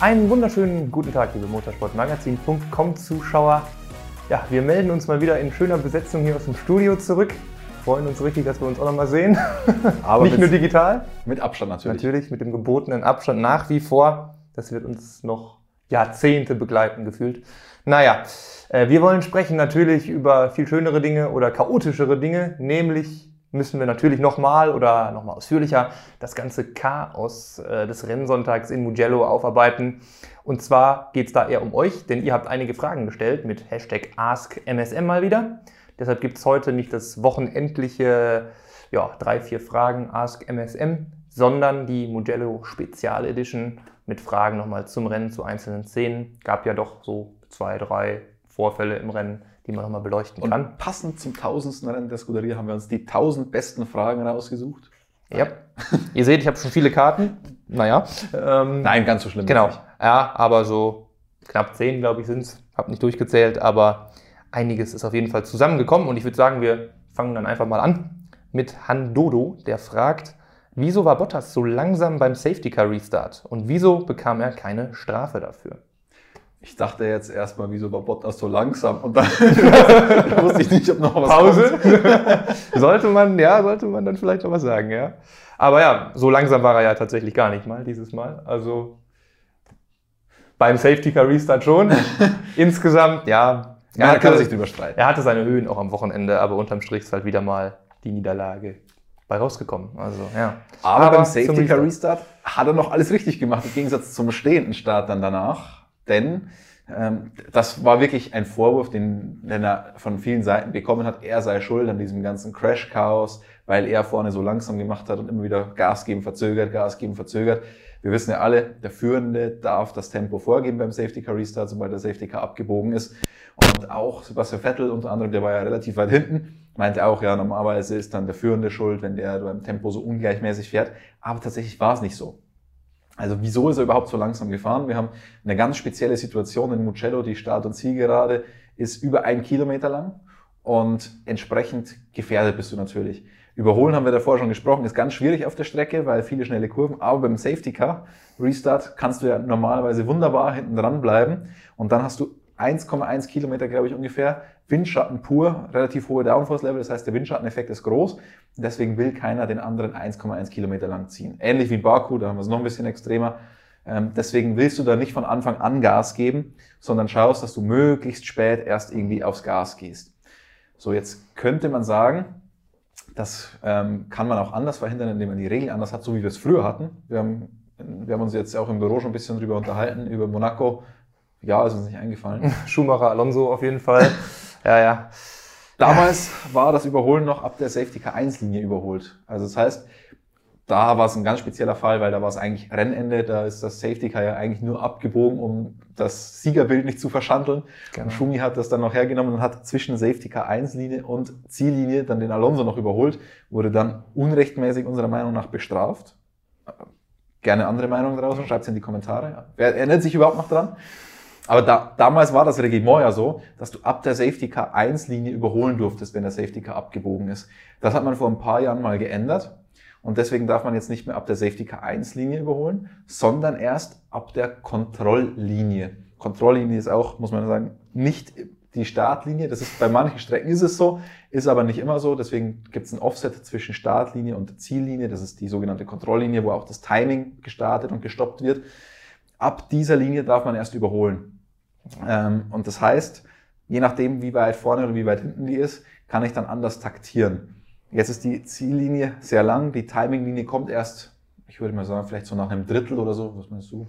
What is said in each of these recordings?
Einen wunderschönen guten Tag, liebe Motorsportmagazin.com Zuschauer. Ja, wir melden uns mal wieder in schöner Besetzung hier aus dem Studio zurück. Freuen uns richtig, dass wir uns auch noch mal sehen. Aber Nicht mit- nur digital, Mit Abstand natürlich. natürlich mit dem gebotenen Abstand nach wie vor. Das wird uns noch Jahrzehnte begleiten gefühlt. Naja, äh, wir wollen sprechen natürlich über viel schönere Dinge oder chaotischere Dinge, nämlich müssen wir natürlich nochmal oder nochmal ausführlicher das ganze Chaos äh, des Rennsonntags in Mugello aufarbeiten. Und zwar geht es da eher um euch, denn ihr habt einige Fragen gestellt mit Hashtag AskMSM mal wieder. Deshalb gibt es heute nicht das wochenendliche, ja, drei, vier Fragen AskMSM, sondern die Mugello Spezial Edition mit Fragen nochmal zum Rennen, zu einzelnen Szenen. Gab ja doch so zwei, drei Vorfälle im Rennen, die man nochmal beleuchten Und kann. passend zum tausendsten Rennen der Scuderia haben wir uns die tausend besten Fragen rausgesucht. Ja. Ihr seht, ich habe schon viele Karten. Naja. Ähm, Nein, ganz so schlimm. Genau. nicht. Ja, aber so knapp zehn, glaube ich, sind es. Hab nicht durchgezählt, aber einiges ist auf jeden Fall zusammengekommen. Und ich würde sagen, wir fangen dann einfach mal an mit Han Dodo, der fragt, wieso war Bottas so langsam beim Safety Car Restart und wieso bekam er keine Strafe dafür? Ich dachte jetzt erstmal, wieso war Bottas so langsam? Und dann da wusste ich nicht, ob noch was Pause? sollte man, ja, sollte man dann vielleicht noch was sagen, ja. Aber ja, so langsam war er ja tatsächlich gar nicht mal dieses Mal. Also beim Safety Car Restart schon. Insgesamt, ja. Kann man hatte- sich drüber streiten. Er hatte seine Höhen auch am Wochenende, aber unterm Strich ist halt wieder mal die Niederlage bei rausgekommen. Also, ja. Aber, Aber beim Safety Car Restart. Restart hat er noch alles richtig gemacht, im Gegensatz zum stehenden Start dann danach. Denn ähm, das war wirklich ein Vorwurf, den, er von vielen Seiten bekommen hat. Er sei schuld an diesem ganzen Crash-Chaos, weil er vorne so langsam gemacht hat und immer wieder Gas geben, verzögert, Gas geben, verzögert. Wir wissen ja alle, der Führende darf das Tempo vorgeben beim Safety Car Restart, sobald der Safety Car abgebogen ist. Und auch Sebastian Vettel unter anderem, der war ja relativ weit hinten, meinte auch, ja, normalerweise ist dann der Führende schuld, wenn der beim Tempo so ungleichmäßig fährt. Aber tatsächlich war es nicht so. Also wieso ist er überhaupt so langsam gefahren? Wir haben eine ganz spezielle Situation in Mugello. Die Start- und Zielgerade ist über einen Kilometer lang und entsprechend gefährdet bist du natürlich. Überholen haben wir davor schon gesprochen, ist ganz schwierig auf der Strecke, weil viele schnelle Kurven, aber beim Safety Car Restart kannst du ja normalerweise wunderbar hinten dran bleiben und dann hast du 1,1 Kilometer, glaube ich, ungefähr Windschatten pur, relativ hohe Downforce-Level, das heißt, der Windschatteneffekt ist groß deswegen will keiner den anderen 1,1 Kilometer lang ziehen. Ähnlich wie in Baku, da haben wir es noch ein bisschen extremer. Ähm, deswegen willst du da nicht von Anfang an Gas geben, sondern schaust, dass du möglichst spät erst irgendwie aufs Gas gehst. So, jetzt könnte man sagen, das ähm, kann man auch anders verhindern, indem man die Regeln anders hat, so wie wir es früher hatten. Wir haben, wir haben uns jetzt auch im Büro schon ein bisschen drüber unterhalten, über Monaco. Ja, ist uns nicht eingefallen. Schumacher, Alonso auf jeden Fall. ja, ja. Damals war das Überholen noch ab der Safety Car 1 Linie überholt. Also das heißt, da war es ein ganz spezieller Fall, weil da war es eigentlich Rennende, da ist das Safety Car ja eigentlich nur abgebogen, um das Siegerbild nicht zu verschandeln. Genau. Und Schumi hat das dann noch hergenommen und hat zwischen Safety Car 1 Linie und Ziellinie dann den Alonso noch überholt, wurde dann unrechtmäßig unserer Meinung nach bestraft. Gerne andere Meinung draußen, schreibt es in die Kommentare. Wer erinnert sich überhaupt noch dran? Aber da, damals war das Reglement ja so, dass du ab der Safety Car 1 Linie überholen durftest, wenn der Safety Car abgebogen ist. Das hat man vor ein paar Jahren mal geändert. Und deswegen darf man jetzt nicht mehr ab der Safety Car 1 Linie überholen, sondern erst ab der Kontrolllinie. Kontrolllinie ist auch, muss man sagen, nicht die Startlinie. Das ist bei manchen Strecken ist es so, ist aber nicht immer so. Deswegen gibt es ein Offset zwischen Startlinie und Ziellinie. Das ist die sogenannte Kontrolllinie, wo auch das Timing gestartet und gestoppt wird. Ab dieser Linie darf man erst überholen. Ähm, und das heißt, je nachdem, wie weit vorne oder wie weit hinten die ist, kann ich dann anders taktieren. Jetzt ist die Ziellinie sehr lang, die Timinglinie kommt erst, ich würde mal sagen, vielleicht so nach einem Drittel oder so. Was meinst du?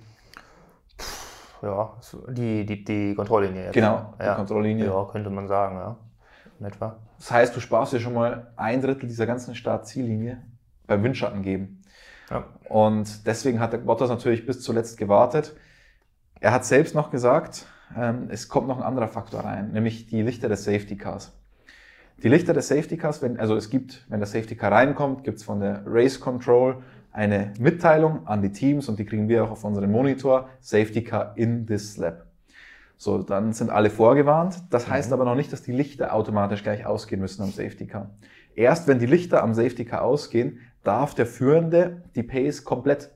Ja, die, die, die Kontrolllinie jetzt. Genau, die ja. Kontrolllinie. Ja, könnte man sagen, ja. In etwa. Das heißt, du sparst dir schon mal ein Drittel dieser ganzen Start-Ziellinie beim Windschatten geben. Ja. Und deswegen hat der Bottas natürlich bis zuletzt gewartet. Er hat selbst noch gesagt, es kommt noch ein anderer Faktor rein, nämlich die Lichter des Safety Cars. Die Lichter des Safety Cars, wenn, also es gibt, wenn der Safety Car reinkommt, gibt es von der Race Control eine Mitteilung an die Teams und die kriegen wir auch auf unseren Monitor, Safety Car in this lap. So, dann sind alle vorgewarnt. Das heißt aber noch nicht, dass die Lichter automatisch gleich ausgehen müssen am Safety Car. Erst wenn die Lichter am Safety Car ausgehen, darf der Führende die Pace komplett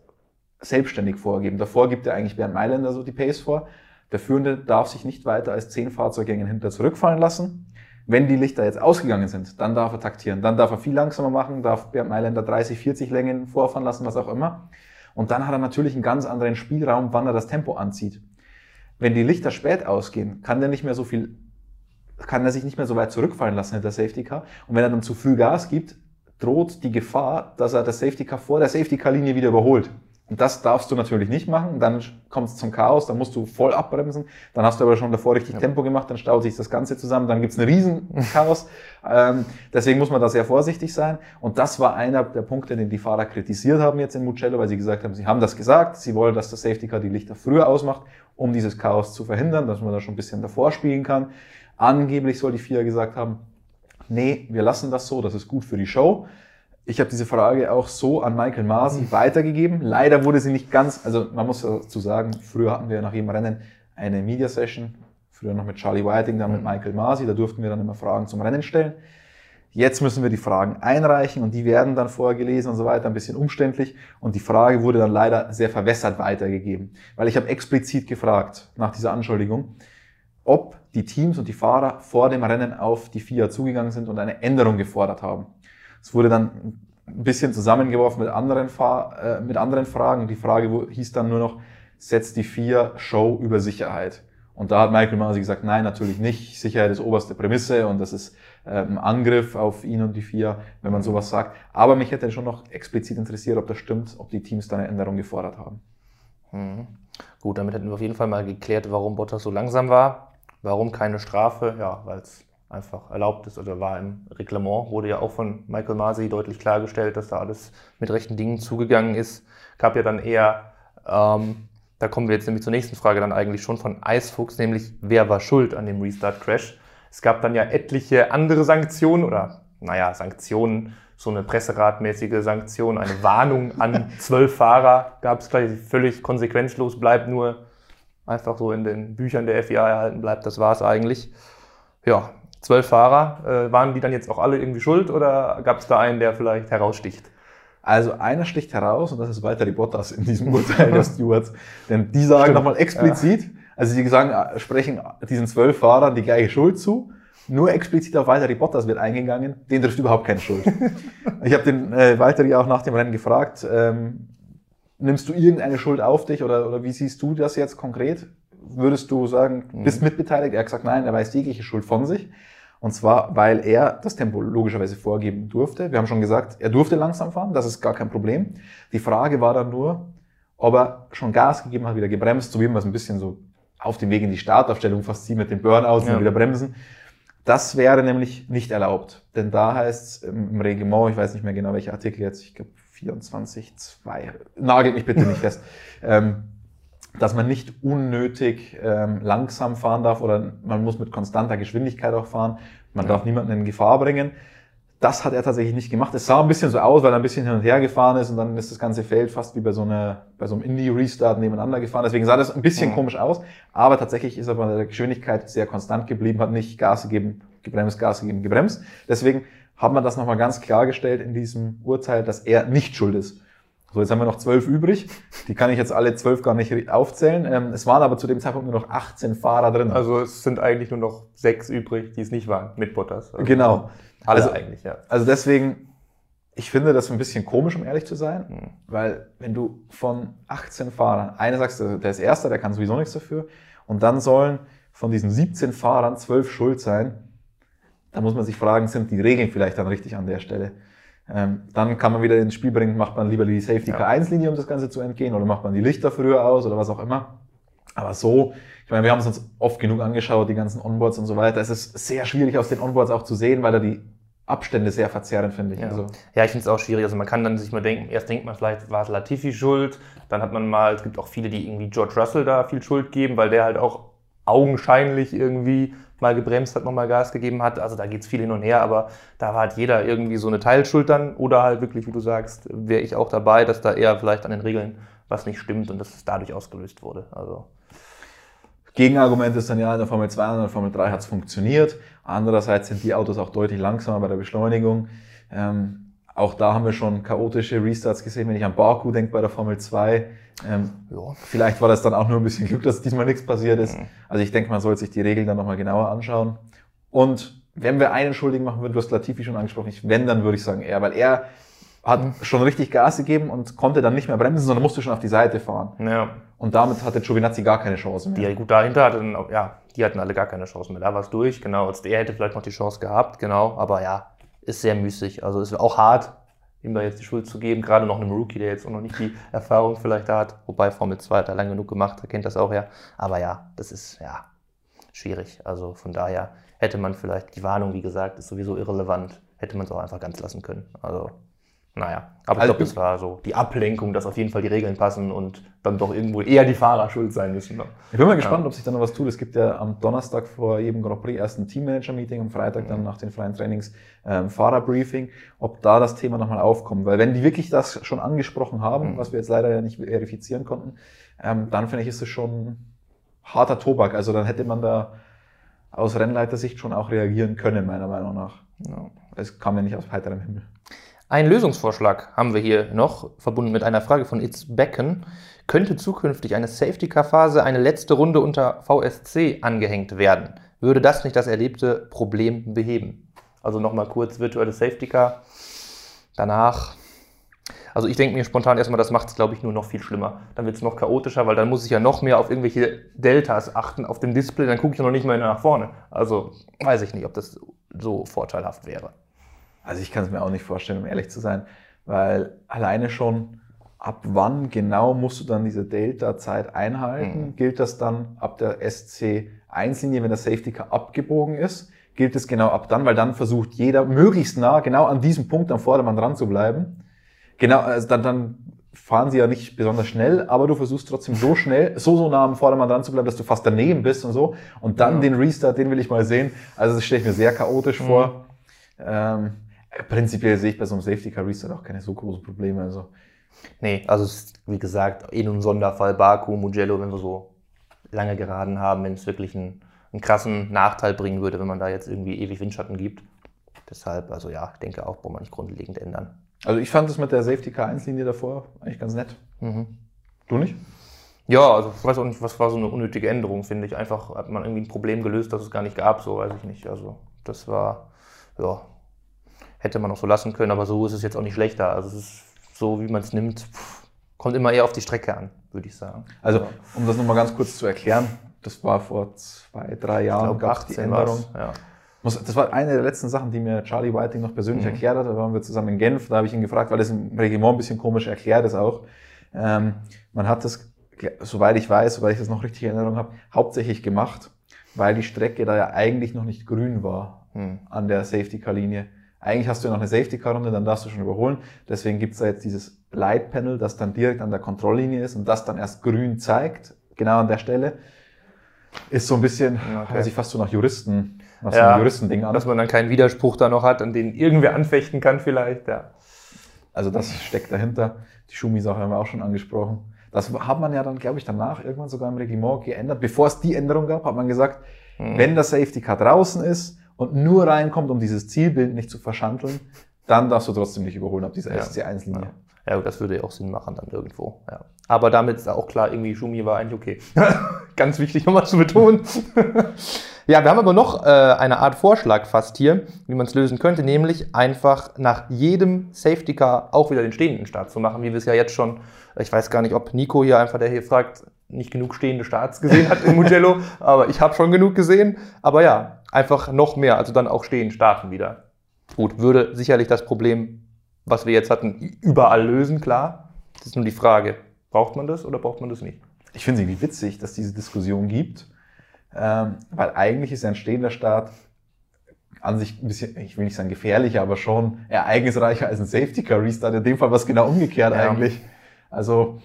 selbstständig vorgeben. Davor gibt er eigentlich Bernd Mailänder so die Pace vor. Der Führende darf sich nicht weiter als zehn Fahrzeuggänge hinter zurückfallen lassen. Wenn die Lichter jetzt ausgegangen sind, dann darf er taktieren. Dann darf er viel langsamer machen, darf Bernd Mailänder 30, 40 Längen vorfahren lassen, was auch immer. Und dann hat er natürlich einen ganz anderen Spielraum, wann er das Tempo anzieht. Wenn die Lichter spät ausgehen, kann der nicht mehr so viel, kann er sich nicht mehr so weit zurückfallen lassen hinter Safety Car. Und wenn er dann zu früh Gas gibt, droht die Gefahr, dass er das Safety Car vor der Safety Car Linie wieder überholt. Und das darfst du natürlich nicht machen. Dann kommt es zum Chaos, dann musst du voll abbremsen. Dann hast du aber schon davor richtig ja. Tempo gemacht, dann staut sich das Ganze zusammen, dann gibt's ein Riesenchaos. ähm, deswegen muss man da sehr vorsichtig sein. Und das war einer der Punkte, den die Fahrer kritisiert haben jetzt in Mugello, weil sie gesagt haben, sie haben das gesagt, sie wollen, dass das Safety Car die Lichter früher ausmacht, um dieses Chaos zu verhindern, dass man da schon ein bisschen davor spielen kann. Angeblich soll die FIA gesagt haben, nee, wir lassen das so, das ist gut für die Show. Ich habe diese Frage auch so an Michael Masi weitergegeben. Leider wurde sie nicht ganz, also man muss dazu sagen, früher hatten wir nach jedem Rennen eine Media Session, früher noch mit Charlie Whiting, dann mit mhm. Michael Masi, da durften wir dann immer Fragen zum Rennen stellen. Jetzt müssen wir die Fragen einreichen und die werden dann vorgelesen und so weiter, ein bisschen umständlich. Und die Frage wurde dann leider sehr verwässert weitergegeben, weil ich habe explizit gefragt nach dieser Anschuldigung, ob die Teams und die Fahrer vor dem Rennen auf die FIA zugegangen sind und eine Änderung gefordert haben. Es wurde dann ein bisschen zusammengeworfen mit anderen, Fahr äh, mit anderen Fragen. Die Frage hieß dann nur noch, setzt die vier Show über Sicherheit? Und da hat Michael Masi gesagt, nein, natürlich nicht. Sicherheit ist oberste Prämisse und das ist äh, ein Angriff auf ihn und die vier, wenn man sowas sagt. Aber mich hätte schon noch explizit interessiert, ob das stimmt, ob die Teams da eine Änderung gefordert haben. Mhm. Gut, damit hätten wir auf jeden Fall mal geklärt, warum Bottas so langsam war. Warum keine Strafe? Ja, weil es einfach erlaubt ist oder war im Reglement, wurde ja auch von Michael Masi deutlich klargestellt, dass da alles mit rechten Dingen zugegangen ist. Gab ja dann eher, ähm, da kommen wir jetzt nämlich zur nächsten Frage dann eigentlich schon von Eisfuchs, nämlich wer war schuld an dem Restart-Crash? Es gab dann ja etliche andere Sanktionen oder, naja, Sanktionen, so eine presseratmäßige Sanktion, eine Warnung an zwölf Fahrer gab es gleich völlig konsequenzlos, bleibt nur einfach so in den Büchern der FIA erhalten bleibt, das war es eigentlich. Ja, zwölf Fahrer, äh, waren die dann jetzt auch alle irgendwie schuld oder gab es da einen, der vielleicht heraussticht? Also einer sticht heraus und das ist weiter die Bottas in diesem Urteil der Stewards. Denn die sagen nochmal explizit, ja. also die sagen, äh, sprechen diesen zwölf Fahrern die gleiche Schuld zu. Nur explizit auf Valtteri Bottas wird eingegangen, den trifft überhaupt keine Schuld. ich habe den äh, Valtteri auch nach dem Rennen gefragt, ähm, nimmst du irgendeine Schuld auf dich oder, oder wie siehst du das jetzt konkret? Würdest du sagen, bist mhm. mitbeteiligt? Er hat gesagt, nein, er weiß jegliche Schuld von sich. Und zwar, weil er das Tempo logischerweise vorgeben durfte. Wir haben schon gesagt, er durfte langsam fahren, das ist gar kein Problem. Die Frage war dann nur, ob er schon Gas gegeben hat, wieder gebremst, so wie man es ein bisschen so auf dem Weg in die Startaufstellung fast sieht mit den Burnouts ja. und wieder bremsen. Das wäre nämlich nicht erlaubt. Denn da heißt es im Reglement, ich weiß nicht mehr genau welcher Artikel jetzt, ich glaube 24.2, nagelt mich bitte nicht fest, ähm, dass man nicht unnötig ähm, langsam fahren darf oder man muss mit konstanter Geschwindigkeit auch fahren. Man ja. darf niemanden in Gefahr bringen. Das hat er tatsächlich nicht gemacht. Es sah ein bisschen so aus, weil er ein bisschen hin und her gefahren ist und dann ist das ganze Feld fast wie bei so, einer, bei so einem Indie-Restart nebeneinander gefahren. Deswegen sah das ein bisschen ja. komisch aus. Aber tatsächlich ist er bei der Geschwindigkeit sehr konstant geblieben, hat nicht Gas gegeben, gebremst, Gas gegeben, gebremst. Deswegen hat man das nochmal ganz klargestellt in diesem Urteil, dass er nicht schuld ist. So, jetzt haben wir noch zwölf übrig. Die kann ich jetzt alle zwölf gar nicht aufzählen. Ähm, es waren aber zu dem Zeitpunkt nur noch 18 Fahrer drin. Also es sind eigentlich nur noch sechs übrig, die es nicht waren, mit Bottas. Also genau. Alle also, eigentlich, ja. Also deswegen, ich finde das ein bisschen komisch, um ehrlich zu sein, mhm. weil wenn du von 18 Fahrern, einer sagst, der ist Erster, der kann sowieso nichts dafür, und dann sollen von diesen 17 Fahrern zwölf schuld sein, da muss man sich fragen, sind die Regeln vielleicht dann richtig an der Stelle? Ähm, dann kann man wieder ins Spiel bringen, macht man lieber die Safety Car 1 Linie, um das Ganze zu entgehen, oder macht man die Lichter früher aus oder was auch immer. Aber so, ich meine, wir haben es uns oft genug angeschaut, die ganzen Onboards und so weiter. Es ist sehr schwierig aus den Onboards auch zu sehen, weil da die Abstände sehr verzerren, finde ich. Ja, also. ja ich finde es auch schwierig. Also man kann dann sich mal denken, erst denkt man vielleicht, war es Latifi schuld, dann hat man mal, es gibt auch viele, die irgendwie George Russell da viel Schuld geben, weil der halt auch augenscheinlich irgendwie mal gebremst hat, nochmal Gas gegeben hat. Also da geht es viel hin und her, aber da hat jeder irgendwie so eine Teilschuld dann oder halt wirklich, wie du sagst, wäre ich auch dabei, dass da eher vielleicht an den Regeln was nicht stimmt und dass es dadurch ausgelöst wurde. Also. Gegenargument ist dann ja, in der Formel 2 und in der Formel 3 hat es funktioniert. Andererseits sind die Autos auch deutlich langsamer bei der Beschleunigung. Ähm, Auch da haben wir schon chaotische Restarts gesehen, wenn ich an Baku denke bei der Formel 2. Ähm, ja. Vielleicht war das dann auch nur ein bisschen Glück, dass diesmal nichts passiert ist. Mhm. Also ich denke, man sollte sich die Regeln dann nochmal genauer anschauen. Und wenn wir einen Schuldigen machen würden, du hast Latifi schon angesprochen, ich, wenn, dann würde ich sagen er, weil er hat mhm. schon richtig Gas gegeben und konnte dann nicht mehr bremsen, sondern musste schon auf die Seite fahren. Ja. Und damit hatte Giovinazzi gar keine Chance mehr. Die gut dahinter hatten, ja, die hatten alle gar keine Chance mehr. Da war es durch, genau. Also er hätte vielleicht noch die Chance gehabt, genau. Aber ja, ist sehr müßig. Also ist auch hart, ihm da jetzt die Schuld zu geben, gerade noch einem Rookie, der jetzt auch noch nicht die Erfahrung vielleicht hat. Wobei Formel 2 hat er lange genug gemacht, er kennt das auch ja. Aber ja, das ist ja schwierig. Also von daher hätte man vielleicht, die Warnung, wie gesagt, ist sowieso irrelevant, hätte man es auch einfach ganz lassen können. Also naja, aber also ich glaube, das war so die Ablenkung, dass auf jeden Fall die Regeln passen und dann doch irgendwo eher die Fahrer schuld sein müssen. Ne? Ich bin mal gespannt, ja. ob sich da noch was tut. Es gibt ja am Donnerstag vor jedem Grand Prix erst ein Teammanager-Meeting, am Freitag dann nach den freien Trainings ähm, Fahrerbriefing, ob da das Thema nochmal aufkommt. Weil wenn die wirklich das schon angesprochen haben, mhm. was wir jetzt leider ja nicht verifizieren konnten, ähm, dann finde ich, ist es schon harter Tobak. Also dann hätte man da aus Rennleitersicht schon auch reagieren können, meiner Meinung nach. Ja. Es kam ja nicht aus heiterem Himmel. Ein Lösungsvorschlag haben wir hier noch, verbunden mit einer Frage von It's Becken. Könnte zukünftig eine Safety-Car-Phase, eine letzte Runde unter VSC angehängt werden? Würde das nicht das erlebte Problem beheben? Also nochmal kurz virtuelle Safety-Car. Danach also ich denke mir spontan erstmal, das macht es, glaube ich, nur noch viel schlimmer. Dann wird es noch chaotischer, weil dann muss ich ja noch mehr auf irgendwelche Deltas achten auf dem Display, dann gucke ich noch nicht mehr nach vorne. Also weiß ich nicht, ob das so vorteilhaft wäre. Also ich kann es mir auch nicht vorstellen, um ehrlich zu sein, weil alleine schon ab wann genau musst du dann diese Delta-Zeit einhalten? Mhm. Gilt das dann ab der SC1-Linie, wenn der Safety Car abgebogen ist? Gilt es genau ab dann, weil dann versucht jeder möglichst nah genau an diesem Punkt am Vordermann dran zu bleiben. Genau, also dann, dann fahren sie ja nicht besonders schnell, aber du versuchst trotzdem so schnell, so, so nah am Vordermann dran zu bleiben, dass du fast daneben bist und so. Und dann ja. den Restart, den will ich mal sehen. Also das stelle ich mir sehr chaotisch mhm. vor. Ähm, Prinzipiell sehe ich bei so einem Safety Car Restart auch keine so großen Probleme. Also. Nee, also wie gesagt, eh nur ein Sonderfall, Baku, Mugello, wenn wir so lange geraden haben, wenn es wirklich einen, einen krassen Nachteil bringen würde, wenn man da jetzt irgendwie ewig Windschatten gibt. Deshalb, also ja, ich denke auch, braucht man nicht grundlegend ändern. Also ich fand es mit der Safety Car 1 Linie davor eigentlich ganz nett. Mhm. Du nicht? Ja, also ich weiß auch nicht, was war so eine unnötige Änderung, finde ich. Einfach hat man irgendwie ein Problem gelöst, das es gar nicht gab, so weiß ich nicht. Also das war, ja, hätte man auch so lassen können, aber so ist es jetzt auch nicht schlechter. Also es ist so, wie man es nimmt, kommt immer eher auf die Strecke an, würde ich sagen. Also, um das nochmal ganz kurz zu erklären, das war vor zwei, drei Jahren, gab es die Änderung. Ja. Das war eine der letzten Sachen, die mir Charlie Whiting noch persönlich mhm. erklärt hat. Da waren wir zusammen in Genf, da habe ich ihn gefragt, weil das im Regiment ein bisschen komisch erklärt ist auch. Ähm, man hat das, soweit ich weiß, soweit ich das noch richtig in Erinnerung habe, hauptsächlich gemacht, weil die Strecke da ja eigentlich noch nicht grün war mhm. an der Safety-Car-Linie. Eigentlich hast du ja noch eine Safety-Car-Runde, dann darfst du schon überholen. Deswegen gibt's da jetzt dieses Light-Panel, das dann direkt an der Kontrolllinie ist und das dann erst grün zeigt, genau an der Stelle. Ist so ein bisschen, okay. hört sich fast so nach Juristen, nach ja, so einem Juristending an. Dass man dann keinen Widerspruch da noch hat, an den irgendwer anfechten kann vielleicht, ja. Also das steckt dahinter. Die Schumi-Sache haben wir auch schon angesprochen. Das hat man ja dann, glaube ich, danach irgendwann sogar im Reglement geändert. Bevor es die Änderung gab, hat man gesagt, hm. wenn der Safety Car draußen ist, und nur reinkommt, um dieses Zielbild nicht zu verschandeln, dann darfst du trotzdem nicht überholen ab dieser ja. SC1-Linie. Ja. ja, das würde ja auch Sinn machen dann irgendwo. Ja. Aber damit ist auch klar, irgendwie Schumi war eigentlich okay. Ganz wichtig nochmal zu betonen. ja, wir haben aber noch äh, eine Art Vorschlag fast hier, wie man es lösen könnte, nämlich einfach nach jedem Safety Car auch wieder den stehenden Start zu machen, wie wir es ja jetzt schon, ich weiß gar nicht, ob Nico hier einfach, der hier fragt, nicht genug stehende Starts gesehen hat im Mugello, aber ich habe schon genug gesehen. Aber ja, einfach noch mehr, also dann auch stehen, starten wieder. Gut, würde sicherlich das Problem, was wir jetzt hatten, überall lösen, klar. Das ist nur die Frage, braucht man das oder braucht man das nicht? Ich finde es irgendwie witzig, dass diese Diskussion gibt, ähm, weil eigentlich ist ein stehender Start an sich ein bisschen, ich will nicht sagen gefährlicher, aber schon ereignisreicher als ein Safety Car Restart. In dem Fall was genau umgekehrt ja. eigentlich. Also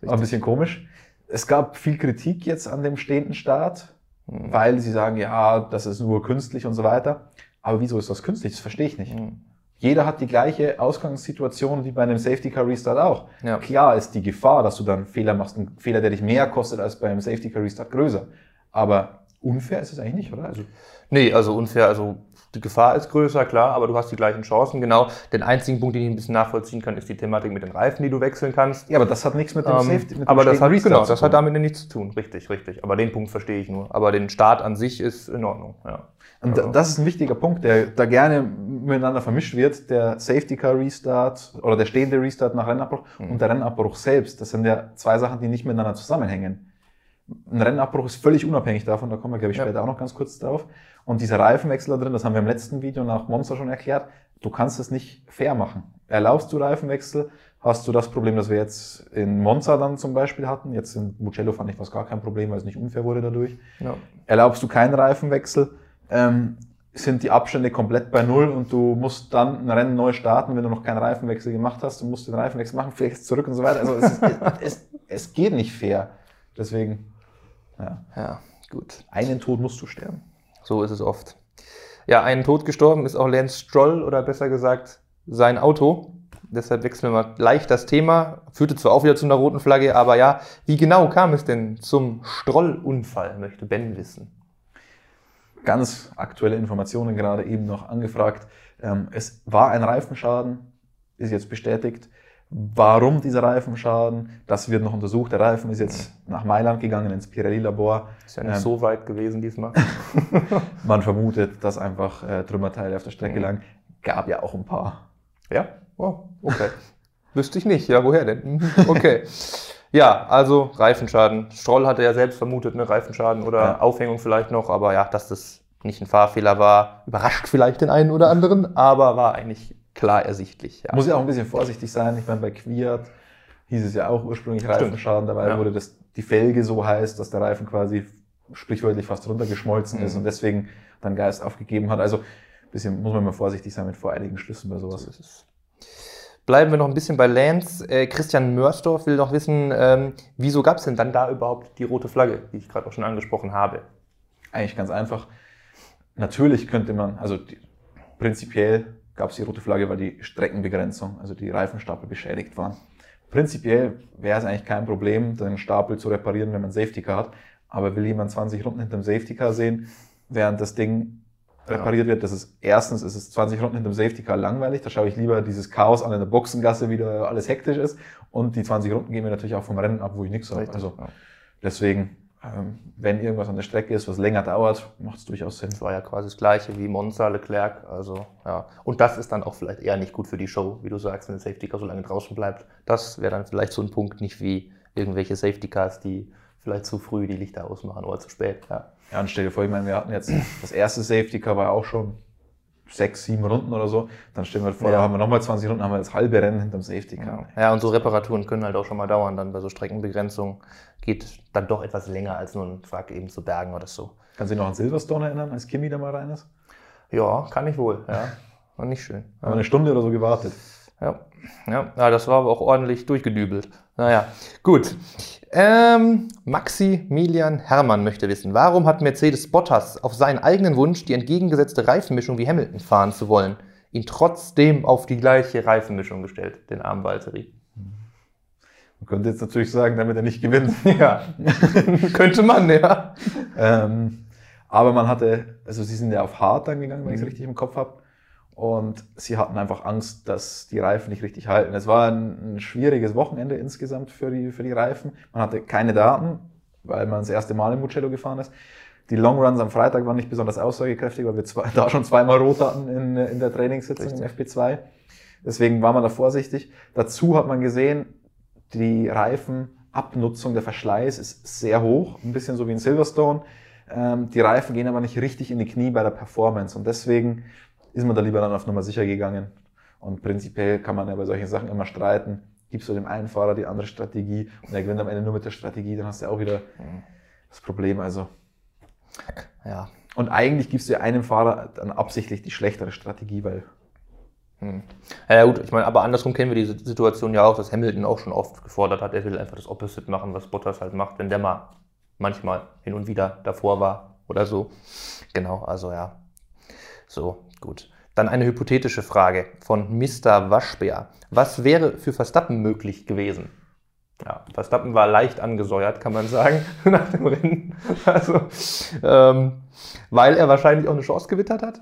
war ein bisschen komisch. Es gab viel Kritik jetzt an dem stehenden Start. Mhm. weil sie sagen, ja, das ist nur künstlich und so weiter. Aber wieso ist das künstlich? Das verstehe ich nicht. Mhm. Jeder hat die gleiche Ausgangssituation wie bei einem Safety Car Restart auch. Ja. Klar ist die Gefahr, dass du dann einen Fehler machst, ein Fehler, der dich mehr kostet als bei einem Safety Car Restart größer. Aber unfair ist es eigentlich nicht, oder? Also nee, also unfair, also die Gefahr ist größer, klar, aber du hast die gleichen Chancen. Genau. Den einzigen Punkt, den ich ein bisschen nachvollziehen kann, ist die Thematik mit den Reifen, die du wechseln kannst. Ja, aber das hat nichts mit dem Ähm, Safety, mit dem aber das hat, genau, das hat damit nichts zu tun. Richtig, richtig. Aber den Punkt verstehe ich nur. Aber den Start an sich ist in Ordnung. Ja. Und Also- das ist ein wichtiger Punkt, der da gerne miteinander vermischt wird. Der Safety Car Restart oder der stehende Restart nach Rennabbruch Mhm. und der Rennabbruch selbst. Das sind ja zwei Sachen, die nicht miteinander zusammenhängen. Ein Rennabbruch ist völlig unabhängig davon, da kommen wir, glaube ich, Ja. später auch noch ganz kurz drauf. Und dieser Reifenwechsel da drin, das haben wir im letzten Video nach Monster schon erklärt, du kannst es nicht fair machen. Erlaubst du Reifenwechsel, hast du das Problem, das wir jetzt in Monza dann zum Beispiel hatten. Jetzt in Mugello fand ich was gar kein Problem, weil es nicht unfair wurde dadurch Ja. erlaubst du keinen Reifenwechsel, ähm, sind die Abstände komplett bei Null und du musst dann ein Rennen neu starten, wenn du noch keinen Reifenwechsel gemacht hast. Du musst den Reifenwechsel machen, fährst zurück und so weiter. Also es, es, es geht nicht fair. Deswegen, ja, ja, gut. einen Tod musst du sterben. So ist es oft. Ja, einen Tod gestorben ist auch Lance Stroll oder besser gesagt sein Auto. Deshalb wechseln wir mal leicht das Thema. Führte zwar auch wieder zu einer roten Flagge, aber ja, wie genau kam es denn zum Stroll-Unfall, möchte Ben wissen. Ganz aktuelle Informationen gerade eben noch angefragt. Ähm, es war ein Reifenschaden, ist jetzt bestätigt. Warum dieser Reifenschaden? Das wird noch untersucht. Der Reifen ist jetzt nach Mailand gegangen ins Pirelli-Labor. Ist ja nicht Ähm, so weit gewesen diesmal. Man vermutet, dass einfach äh, Trümmerteile auf der Strecke Mhm. lagen. Gab ja auch ein paar. Ja? Oh, okay. Wüsste ich nicht. Ja, woher denn? Mhm, Okay. Ja, also Reifenschaden. Stroll hatte ja selbst vermutet, ne? Reifenschaden oder Ja. Aufhängung vielleicht noch, aber ja, dass das nicht ein Fahrfehler war, überrascht vielleicht den einen oder anderen, aber war eigentlich klar ersichtlich. Ja. Muss ja auch ein bisschen vorsichtig sein. Ich meine, bei Quiert hieß es ja auch ursprünglich Reifenschaden. Dabei Ja. wurde das, die Felge so heiß, dass der Reifen quasi sprichwörtlich fast runtergeschmolzen ist Mhm. und deswegen dann Geist aufgegeben hat. Also ein bisschen muss man mal vorsichtig sein mit voreiligen Schlüssen bei So sowas. ist es. Bleiben wir noch ein bisschen bei Lance. Äh, Christian Mörsdorf will noch wissen, ähm, wieso gab es denn dann da überhaupt die rote Flagge, die ich gerade auch schon angesprochen habe? Eigentlich ganz einfach. Natürlich könnte man, also die, prinzipiell gab es die rote Flagge, weil die Streckenbegrenzung, also die Reifenstapel beschädigt waren. Prinzipiell wäre es eigentlich kein Problem, den Stapel zu reparieren, wenn man Safety Car hat. Aber will jemand 20 Runden hinterm Safety Car sehen, während das Ding repariert wird, das ist erstens ist es 20 Runden hinterm Safety Car langweilig, da schaue ich lieber dieses Chaos an in der Boxengasse, wie da alles hektisch ist. Und die 20 Runden gehen mir natürlich auch vom Rennen ab, wo ich nichts habe. Also deswegen, wenn irgendwas an der Strecke ist, was länger dauert, macht es durchaus Sinn. Das war ja quasi das gleiche wie Monza, Leclerc. Also, ja. Und das ist dann auch vielleicht eher nicht gut für die Show, wie du sagst, wenn der Safety Car so lange draußen bleibt. Das wäre dann vielleicht so ein Punkt, nicht wie irgendwelche Safety Cars, die vielleicht zu früh die Lichter ausmachen oder zu spät. Ja. Ja, und stell dir vor, ich meine, wir hatten jetzt das erste Safety Car war auch schon sechs, sieben Runden oder so. Dann stellen wir vor, Ja. da haben wir nochmal 20 Runden, haben wir das halbe Rennen hinterm Safety Car. ja, und so Reparaturen können halt auch schon mal dauern. Dann bei so Streckenbegrenzung geht dann doch etwas länger als nur ein Truck eben zu Bergen oder so. Kannst du dich noch an Silverstone erinnern, als Kimi da mal rein ist? Ja, kann ich wohl. Ja. War nicht schön. Haben wir eine Stunde oder so gewartet. Ja, ja, ja das war aber auch ordentlich durchgedübelt. Naja, gut. Ähm, Maximilian Hermann möchte wissen, warum hat Mercedes Bottas auf seinen eigenen Wunsch, die entgegengesetzte Reifenmischung wie Hamilton fahren zu wollen, ihn trotzdem auf die gleiche Reifenmischung gestellt, den armen Valtteri? Man könnte jetzt natürlich sagen, damit er nicht gewinnt. Ja, könnte man, ja. ähm, aber man hatte, also sie sind ja auf hart dann gegangen, wenn ich es Mhm. richtig im Kopf habe. Und sie hatten einfach Angst, dass die Reifen nicht richtig halten. Es war ein, ein schwieriges Wochenende insgesamt für die, für die Reifen. Man hatte keine Daten, weil man das erste Mal im Mugello gefahren ist. Die Longruns am Freitag waren nicht besonders aussagekräftig, weil wir zwei, da schon zweimal rot hatten in, in der Trainingssitzung im FP2. Deswegen war man da vorsichtig. Dazu hat man gesehen, die Reifenabnutzung, der Verschleiß ist sehr hoch, ein bisschen so wie in Silverstone. Ähm, die Reifen gehen aber nicht richtig in die Knie bei der Performance und deswegen ist man da lieber dann auf Nummer sicher gegangen. Und prinzipiell kann man ja bei solchen Sachen immer streiten. Gibst du dem einen Fahrer die andere Strategie und er gewinnt am Ende nur mit der Strategie, dann hast du auch wieder das Problem. Also. Ja, Und eigentlich gibst du ja einem Fahrer dann absichtlich die schlechtere Strategie, weil Hm. Ja, gut, ich meine, aber andersrum kennen wir die Situation ja auch, dass Hamilton auch schon oft gefordert hat, er will einfach das Opposite machen, was Bottas halt macht, wenn der mal manchmal hin und wieder davor war oder so. Genau, also ja. So, gut. Dann eine hypothetische Frage von Mr. Waschbär. Was wäre für Verstappen möglich gewesen? Ja, Verstappen war leicht angesäuert, kann man sagen, nach dem Rennen. Also, ähm, weil er wahrscheinlich auch eine Chance gewittert hat.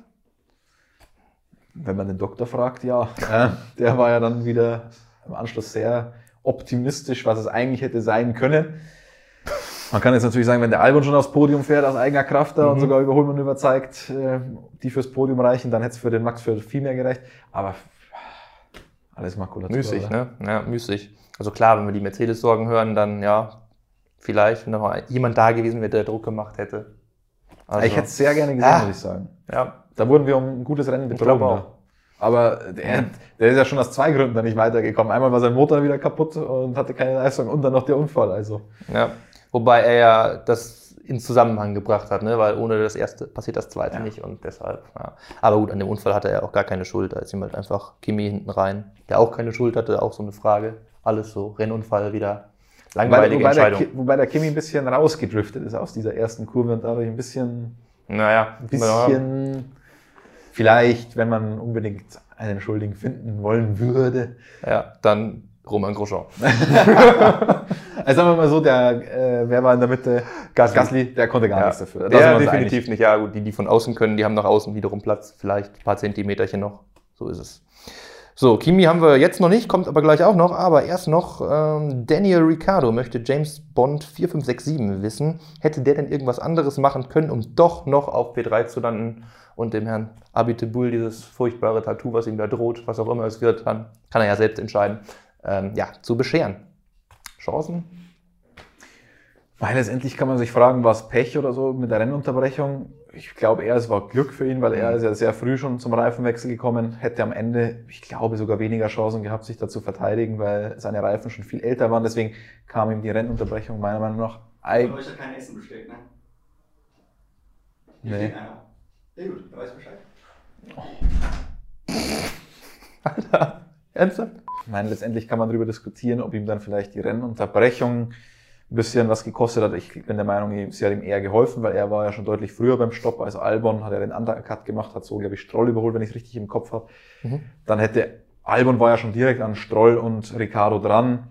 Wenn man den Doktor fragt, ja. Äh, der war ja dann wieder im Anschluss sehr optimistisch, was es eigentlich hätte sein können. Man kann jetzt natürlich sagen, wenn der Albon schon aufs Podium fährt aus eigener Kraft da mhm. und sogar Überholmanöver zeigt, äh, die fürs Podium reichen, dann hätte es für den Max für viel mehr gereicht. Aber alles Makulatur. Müßig, ne? Ja, müßig. Also klar, wenn wir die Mercedes-Sorgen hören, dann ja, vielleicht, wenn noch jemand da gewesen wäre, der Druck gemacht hätte. Also, ich hätte es sehr gerne gesehen, ja. muss ich sagen. Ja. Da wurden wir um ein gutes Rennen betrogen. auch. Aber der, der ist ja schon aus zwei Gründen da nicht weitergekommen. Einmal war sein Motor wieder kaputt und hatte keine Leistung und dann noch der Unfall. Also. Ja. Wobei er ja das in Zusammenhang gebracht hat, ne? weil ohne das erste passiert das zweite ja. nicht und deshalb. Ja. Aber gut, an dem Unfall hatte er auch gar keine Schuld. Da ist ihm halt einfach Kimi hinten rein, der auch keine Schuld hatte, auch so eine Frage. Alles so, Rennunfall wieder. Langweilige wobei, Entscheidung. Der, wobei der Kimi ein bisschen rausgedriftet ist aus dieser ersten Kurve und dadurch ein bisschen. Naja, ein bisschen. Vielleicht, wenn man unbedingt einen Schuldigen finden wollen würde. Ja, dann Roman Grosjean. also sagen wir mal so, der, äh, wer war in der Mitte? Gasly, Gasly der konnte gar ja. nichts dafür. Der definitiv einig. nicht. Ja, gut, die, die von außen können, die haben nach außen wiederum Platz. Vielleicht ein paar Zentimeterchen noch. So ist es. So, Kimi haben wir jetzt noch nicht, kommt aber gleich auch noch. Aber erst noch, ähm, Daniel Ricciardo möchte James Bond 4567 wissen. Hätte der denn irgendwas anderes machen können, um doch noch auf P3 zu landen und dem Herrn Abitebul dieses furchtbare Tattoo, was ihm da droht, was auch immer es wird, dann kann er ja selbst entscheiden ähm, ja, zu bescheren. Chancen? Weil letztendlich kann man sich fragen, war es Pech oder so mit der Rennunterbrechung? Ich glaube eher, es war Glück für ihn, weil er ist ja sehr früh schon zum Reifenwechsel gekommen, hätte am Ende, ich glaube, sogar weniger Chancen gehabt, sich da zu verteidigen, weil seine Reifen schon viel älter waren. Deswegen kam ihm die Rennunterbrechung meiner Meinung nach eigentlich. Aber euch ja kein Essen bestellt, ne? Nee. Sehr gut, da weiß Bescheid. Oh. Alter, ernsthaft? Ich meine, letztendlich kann man darüber diskutieren, ob ihm dann vielleicht die Rennunterbrechung ein bisschen was gekostet hat. Ich bin der Meinung, sie hat ihm eher geholfen, weil er war ja schon deutlich früher beim Stopp als Albon, hat er den Undercut gemacht, hat so, glaube ich, Stroll überholt, wenn ich es richtig im Kopf habe. Mhm. Dann hätte, Albon war ja schon direkt an Stroll und Ricardo dran.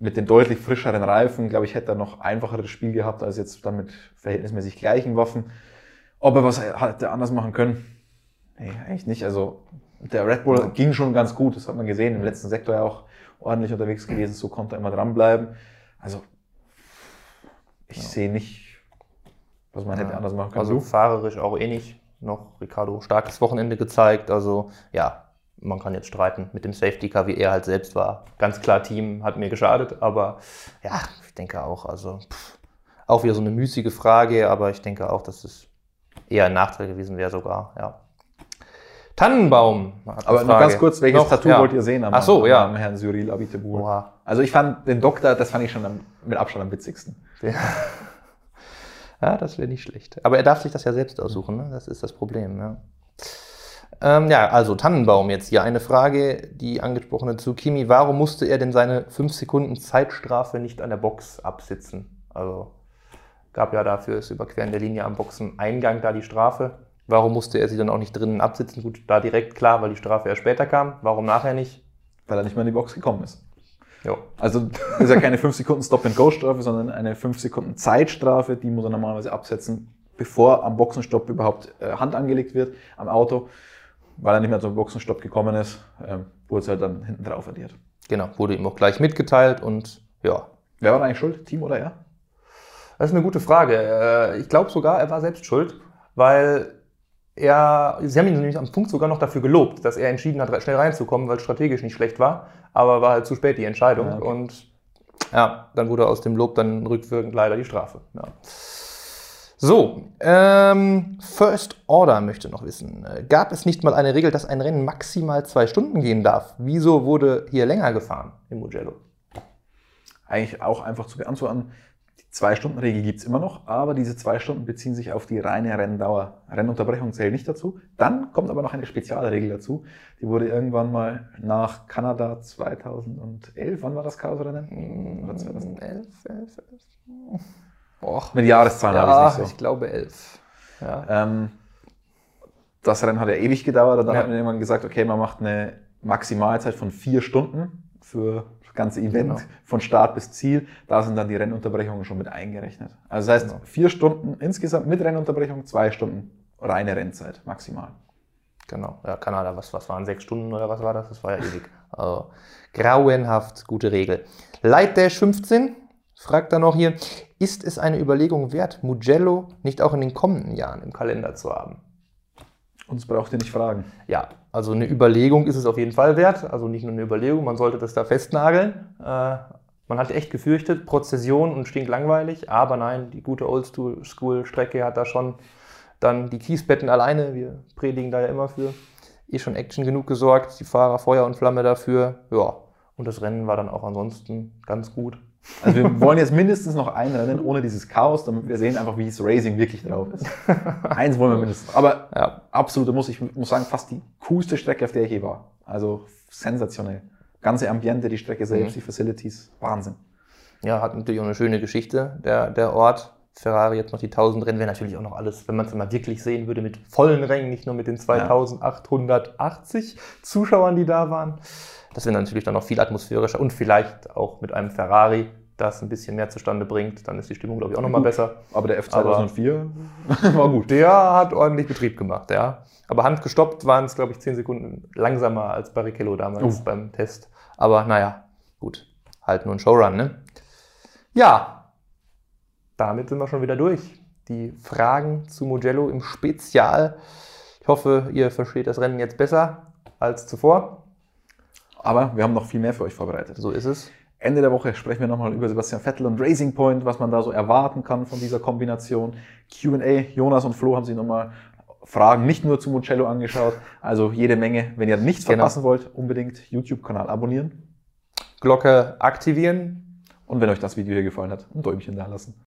Mit den deutlich frischeren Reifen, glaube ich, hätte er noch einfacheres Spiel gehabt, als jetzt dann mit verhältnismäßig gleichen Waffen. Ob er was hätte anders machen können? Nee, eigentlich nicht. Also der Red Bull ja. ging schon ganz gut, das hat man gesehen. Im letzten Sektor ja auch ordentlich unterwegs gewesen, so konnte er immer dranbleiben. Also ich ja. sehe nicht, was man ja. hätte anders machen können. Also fahrerisch auch eh nicht. Noch Ricardo starkes Wochenende gezeigt. Also ja, man kann jetzt streiten mit dem Safety Car, wie er halt selbst war. Ganz klar, Team hat mir geschadet, aber ja, ich denke auch, also pff, auch wieder so eine müßige Frage, aber ich denke auch, dass es eher ein Nachteil gewesen wäre sogar, ja. Tannenbaum. Aber nur ganz kurz, welches Noch, Tattoo ja. wollt ihr sehen am, Ach so, ja. am Herrn Cyril Abiteboul? Also ich fand den Doktor, das fand ich schon am, mit Abstand am witzigsten. Ja, ja das wäre nicht schlecht. Aber er darf sich das ja selbst aussuchen, ne? das ist das Problem. Ja. Ähm, ja, also Tannenbaum jetzt hier. Eine Frage, die angesprochene zu Kimi. Warum musste er denn seine 5 Sekunden Zeitstrafe nicht an der Box absitzen? Also gab ja dafür das Überqueren der Linie am Boxeneingang da die Strafe. Warum musste er sie dann auch nicht drinnen absitzen? Gut, da direkt klar, weil die Strafe erst später kam. Warum nachher nicht? Weil er nicht mehr in die Box gekommen ist. Jo. Also ist ja keine 5 Sekunden Stop-and-Go-Strafe, sondern eine 5 Sekunden Zeitstrafe, die muss er normalerweise absetzen, bevor am Boxenstopp überhaupt äh, Hand angelegt wird am Auto. Weil er nicht mehr zum Boxenstopp gekommen ist, äh, wurde es halt dann hinten drauf addiert. Genau, wurde ihm auch gleich mitgeteilt und ja. Wer war da eigentlich schuld? Team oder er? Das ist eine gute Frage. Äh, ich glaube sogar, er war selbst schuld, weil er, sie haben ihn nämlich am Punkt sogar noch dafür gelobt, dass er entschieden hat, schnell reinzukommen, weil es strategisch nicht schlecht war, aber war halt zu spät die Entscheidung. Ja, okay. Und ja, dann wurde aus dem Lob dann rückwirkend leider die Strafe. Ja. So, ähm, First Order möchte noch wissen. Gab es nicht mal eine Regel, dass ein Rennen maximal zwei Stunden gehen darf? Wieso wurde hier länger gefahren im Mugello? Eigentlich auch einfach zu beantworten. Zwei-Stunden-Regel gibt's immer noch, aber diese zwei Stunden beziehen sich auf die reine Renndauer. Rennunterbrechung zählt nicht dazu. Dann kommt aber noch eine Spezialregel dazu. Die wurde irgendwann mal nach Kanada 2011, wann war das Chaosrennen? Oder 2011, 11, 11. Boah. Mit Jahreszahlen ja, habe ich nicht so. ich glaube 11. Ja. Ähm, das Rennen hat ja ewig gedauert. Dann ja. hat man irgendwann gesagt, okay, man macht eine Maximalzeit von vier Stunden für ganze Event genau. von Start bis Ziel, da sind dann die Rennunterbrechungen schon mit eingerechnet. Also das heißt, genau. vier Stunden insgesamt mit Rennunterbrechung, zwei Stunden reine Rennzeit maximal. Genau, ja, Kanada, was, was waren sechs Stunden oder was war das? Das war ja ewig. Also, grauenhaft, gute Regel. Light Dash 15 fragt er noch hier, ist es eine Überlegung wert, Mugello nicht auch in den kommenden Jahren im Kalender zu haben? Uns braucht ihr nicht fragen. Ja, also eine Überlegung ist es auf jeden Fall wert. Also nicht nur eine Überlegung, man sollte das da festnageln. Äh, man hat echt gefürchtet, Prozession und stinkt langweilig, aber nein, die gute Oldschool-Strecke hat da schon dann die Kiesbetten alleine, wir predigen da ja immer für, eh schon Action genug gesorgt, die Fahrer Feuer und Flamme dafür, ja. Und das Rennen war dann auch ansonsten ganz gut. Also wir wollen jetzt mindestens noch ein Rennen ohne dieses Chaos, damit wir sehen einfach, wie das Racing wirklich drauf ist. Eins wollen wir mindestens. Aber ja. absolut, muss ich muss sagen, fast die coolste Strecke, auf der ich je war. Also sensationell. Ganze Ambiente, die Strecke selbst, mhm. die Facilities, Wahnsinn. Ja, hat natürlich auch eine schöne Geschichte, der, der Ort. Ferrari jetzt noch die 1000 Rennen, wäre natürlich auch noch alles, wenn man es mal wirklich sehen würde, mit vollen Rängen, nicht nur mit den 2880 ja. Zuschauern, die da waren. Das wäre natürlich dann noch viel atmosphärischer und vielleicht auch mit einem Ferrari, das ein bisschen mehr zustande bringt, dann ist die Stimmung, glaube ich, auch nochmal besser. Aber der F2004 war gut. Der hat ordentlich Betrieb gemacht, ja. Aber handgestoppt waren es, glaube ich, 10 Sekunden langsamer als Barrichello damals uh. beim Test. Aber naja, gut. Halt nur ein Showrun, ne? Ja, damit sind wir schon wieder durch. Die Fragen zu Mugello im Spezial. Ich hoffe, ihr versteht das Rennen jetzt besser als zuvor. Aber wir haben noch viel mehr für euch vorbereitet. So ist es. Ende der Woche sprechen wir nochmal über Sebastian Vettel und Racing Point, was man da so erwarten kann von dieser Kombination. QA, Jonas und Flo haben sich nochmal Fragen nicht nur zu Mugello angeschaut. Also jede Menge. Wenn ihr nichts genau. verpassen wollt, unbedingt YouTube-Kanal abonnieren. Glocke aktivieren. Und wenn euch das Video hier gefallen hat, ein Däumchen da lassen.